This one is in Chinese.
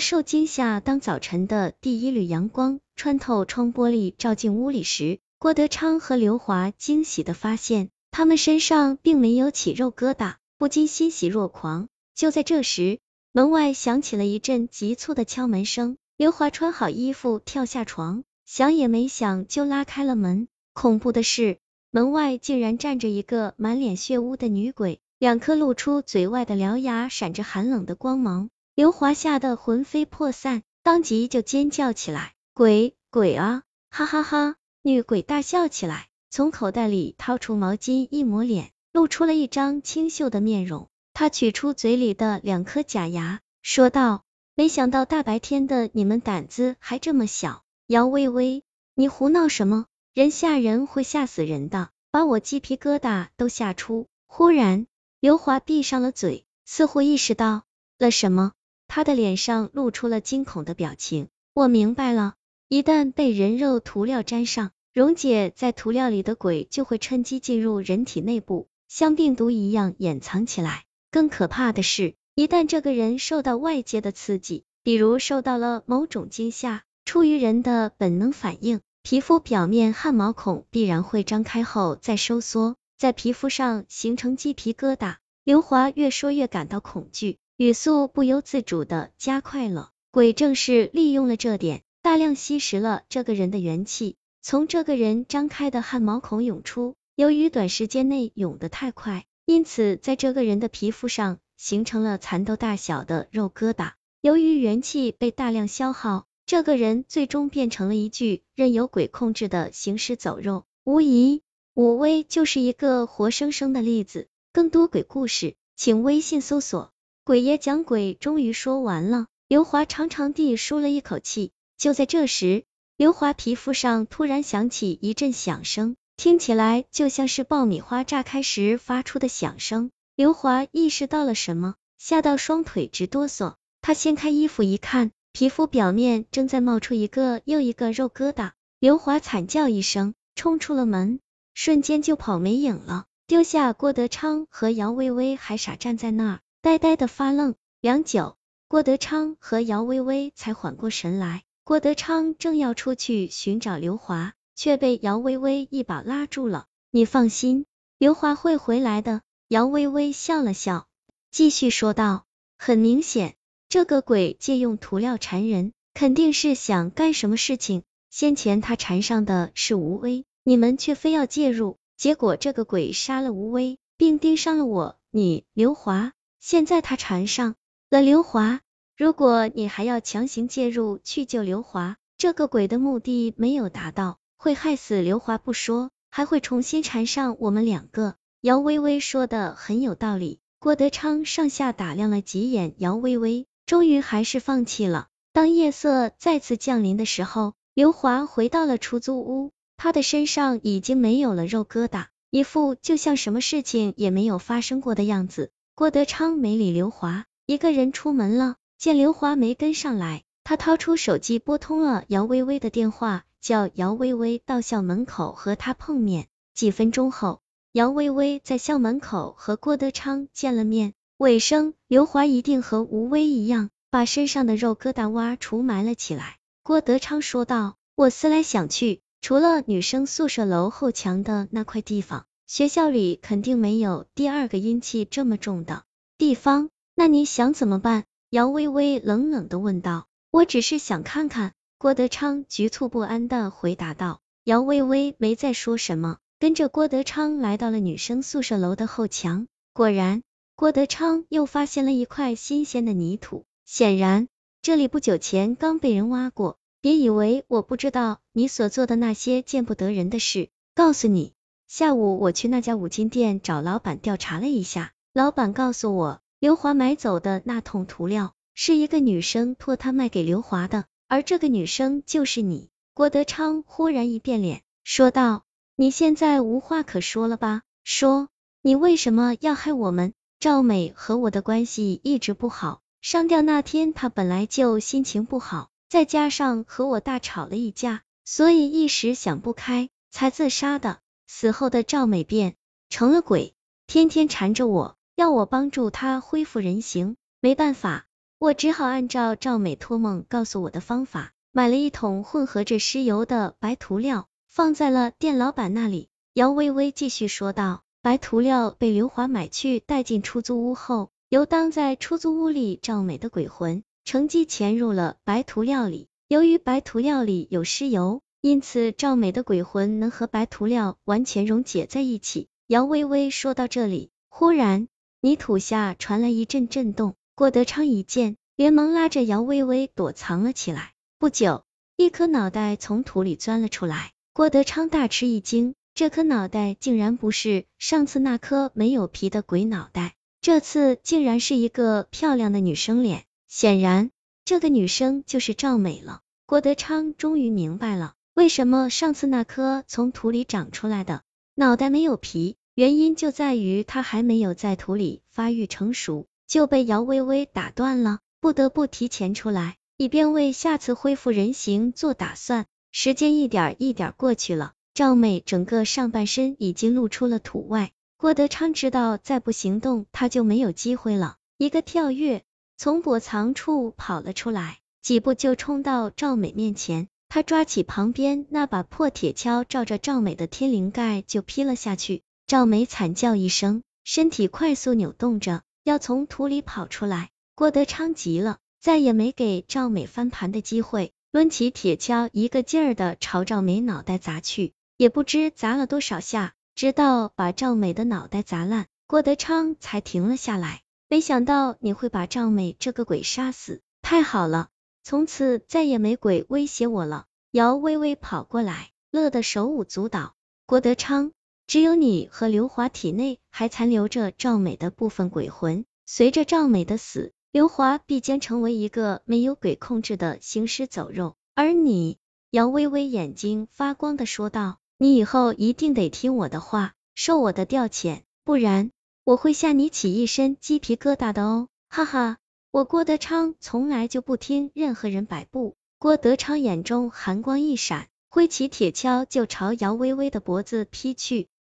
受惊吓，当早晨的第一缕阳光穿透窗玻璃照进屋里时，郭德昌和刘华惊喜的发现，他们身上并没有起肉疙瘩，不禁欣喜若狂。就在这时，门外响起了一阵急促的敲门声，刘华穿好衣服跳下床，想也没想就拉开了门。恐怖的是，门外竟然站着一个满脸血污的女鬼，两颗露出嘴外的獠牙闪着寒冷的光芒。刘华吓得魂飞魄散，当即就尖叫起来：“鬼鬼啊！哈哈哈！”女鬼大笑起来，从口袋里掏出毛巾一抹脸，露出了一张清秀的面容。她取出嘴里的两颗假牙，说道：“没想到大白天的，你们胆子还这么小。”姚薇薇，你胡闹什么？人吓人会吓死人的，把我鸡皮疙瘩都吓出。忽然，刘华闭上了嘴，似乎意识到了什么。他的脸上露出了惊恐的表情。我明白了，一旦被人肉涂料沾上，溶解在涂料里的鬼就会趁机进入人体内部，像病毒一样掩藏起来。更可怕的是，一旦这个人受到外界的刺激，比如受到了某种惊吓，出于人的本能反应，皮肤表面汗毛孔必然会张开后再收缩，在皮肤上形成鸡皮疙瘩。刘华越说越感到恐惧。语速不由自主的加快了，鬼正是利用了这点，大量吸食了这个人的元气，从这个人张开的汗毛孔涌出。由于短时间内涌得太快，因此在这个人的皮肤上形成了蚕豆大小的肉疙瘩。由于元气被大量消耗，这个人最终变成了一具任由鬼控制的行尸走肉。无疑，武威就是一个活生生的例子。更多鬼故事，请微信搜索。鬼爷讲鬼终于说完了，刘华长长地舒了一口气。就在这时，刘华皮肤上突然响起一阵响声，听起来就像是爆米花炸开时发出的响声。刘华意识到了什么，吓到双腿直哆嗦。他掀开衣服一看，皮肤表面正在冒出一个又一个肉疙瘩。刘华惨叫一声，冲出了门，瞬间就跑没影了，丢下郭德昌和姚薇薇还傻站在那儿。呆呆的发愣，良久，郭德昌和姚薇薇才缓过神来。郭德昌正要出去寻找刘华，却被姚薇薇一把拉住了。你放心，刘华会回来的。姚薇薇笑了笑，继续说道：很明显，这个鬼借用涂料缠人，肯定是想干什么事情。先前他缠上的是吴威，你们却非要介入，结果这个鬼杀了吴威，并盯上了我，你刘华。现在他缠上了刘华，如果你还要强行介入去救刘华，这个鬼的目的没有达到，会害死刘华不说，还会重新缠上我们两个。姚薇薇说的很有道理。郭德昌上下打量了几眼姚薇薇，终于还是放弃了。当夜色再次降临的时候，刘华回到了出租屋，他的身上已经没有了肉疙瘩，一副就像什么事情也没有发生过的样子。郭德昌没理刘华，一个人出门了。见刘华没跟上来，他掏出手机拨通了姚薇薇的电话，叫姚薇薇到校门口和他碰面。几分钟后，姚薇薇在校门口和郭德昌见了面。尾声，刘华一定和吴威一样，把身上的肉疙瘩挖除埋了起来。郭德昌说道：“我思来想去，除了女生宿舍楼后墙的那块地方。”学校里肯定没有第二个阴气这么重的地方，那你想怎么办？姚薇薇冷冷的问道。我只是想看看。郭德昌局促不安的回答道。姚薇薇没再说什么，跟着郭德昌来到了女生宿舍楼的后墙。果然，郭德昌又发现了一块新鲜的泥土，显然这里不久前刚被人挖过。别以为我不知道你所做的那些见不得人的事，告诉你。下午我去那家五金店找老板调查了一下，老板告诉我，刘华买走的那桶涂料是一个女生托他卖给刘华的，而这个女生就是你。郭德昌忽然一变脸，说道：“你现在无话可说了吧？说，你为什么要害我们？赵美和我的关系一直不好，上吊那天她本来就心情不好，再加上和我大吵了一架，所以一时想不开才自杀的。”死后的赵美变成了鬼，天天缠着我，要我帮助她恢复人形。没办法，我只好按照赵美托梦告诉我的方法，买了一桶混合着尸油的白涂料，放在了店老板那里。姚微微继续说道，白涂料被刘华买去带进出租屋后，游荡在出租屋里赵美的鬼魂乘机潜入了白涂料里。由于白涂料里有尸油，因此赵美的鬼魂能和白涂料完全溶解在一起。姚微微说到这里，忽然泥土下传来一阵震动。郭德昌一见，连忙拉着姚微微躲藏了起来。不久，一颗脑袋从土里钻了出来。郭德昌大吃一惊，这颗脑袋竟然不是上次那颗没有皮的鬼脑袋，这次竟然是一个漂亮的女生脸。显然，这个女生就是赵美了。郭德昌终于明白了，为什么上次那颗从土里长出来的脑袋没有皮，原因就在于它还没有在土里发育成熟。就被姚微微打断了，不得不提前出来，以便为下次恢复人形做打算。时间一点一点过去了，赵美整个上半身已经露出了土外。郭德昌知道再不行动，他就没有机会了，一个跳跃，从躲藏处跑了出来，几步就冲到赵美面前。他抓起旁边那把破铁锹，照着赵美的天灵盖就劈了下去。赵美惨叫一声，身体快速扭动着。要从土里跑出来，郭德昌急了，再也没给赵美翻盘的机会，抡起铁锹，一个劲儿的朝赵美脑袋砸去，也不知砸了多少下，直到把赵美的脑袋砸烂，郭德昌才停了下来。没想到你会把赵美这个鬼杀死，太好了，从此再也没鬼威胁我了。姚微微跑过来，乐得手舞足蹈。郭德昌。只有你和刘华体内还残留着赵美的部分鬼魂，随着赵美的死，刘华必将成为一个没有鬼控制的行尸走肉。而你，姚微微眼睛发光的说道，你以后一定得听我的话，受我的调遣，不然我会吓你起一身鸡皮疙瘩的哦！哈哈，我郭德昌从来就不听任何人摆布。郭德昌眼中寒光一闪，挥起铁锹就朝姚微微的脖子劈去。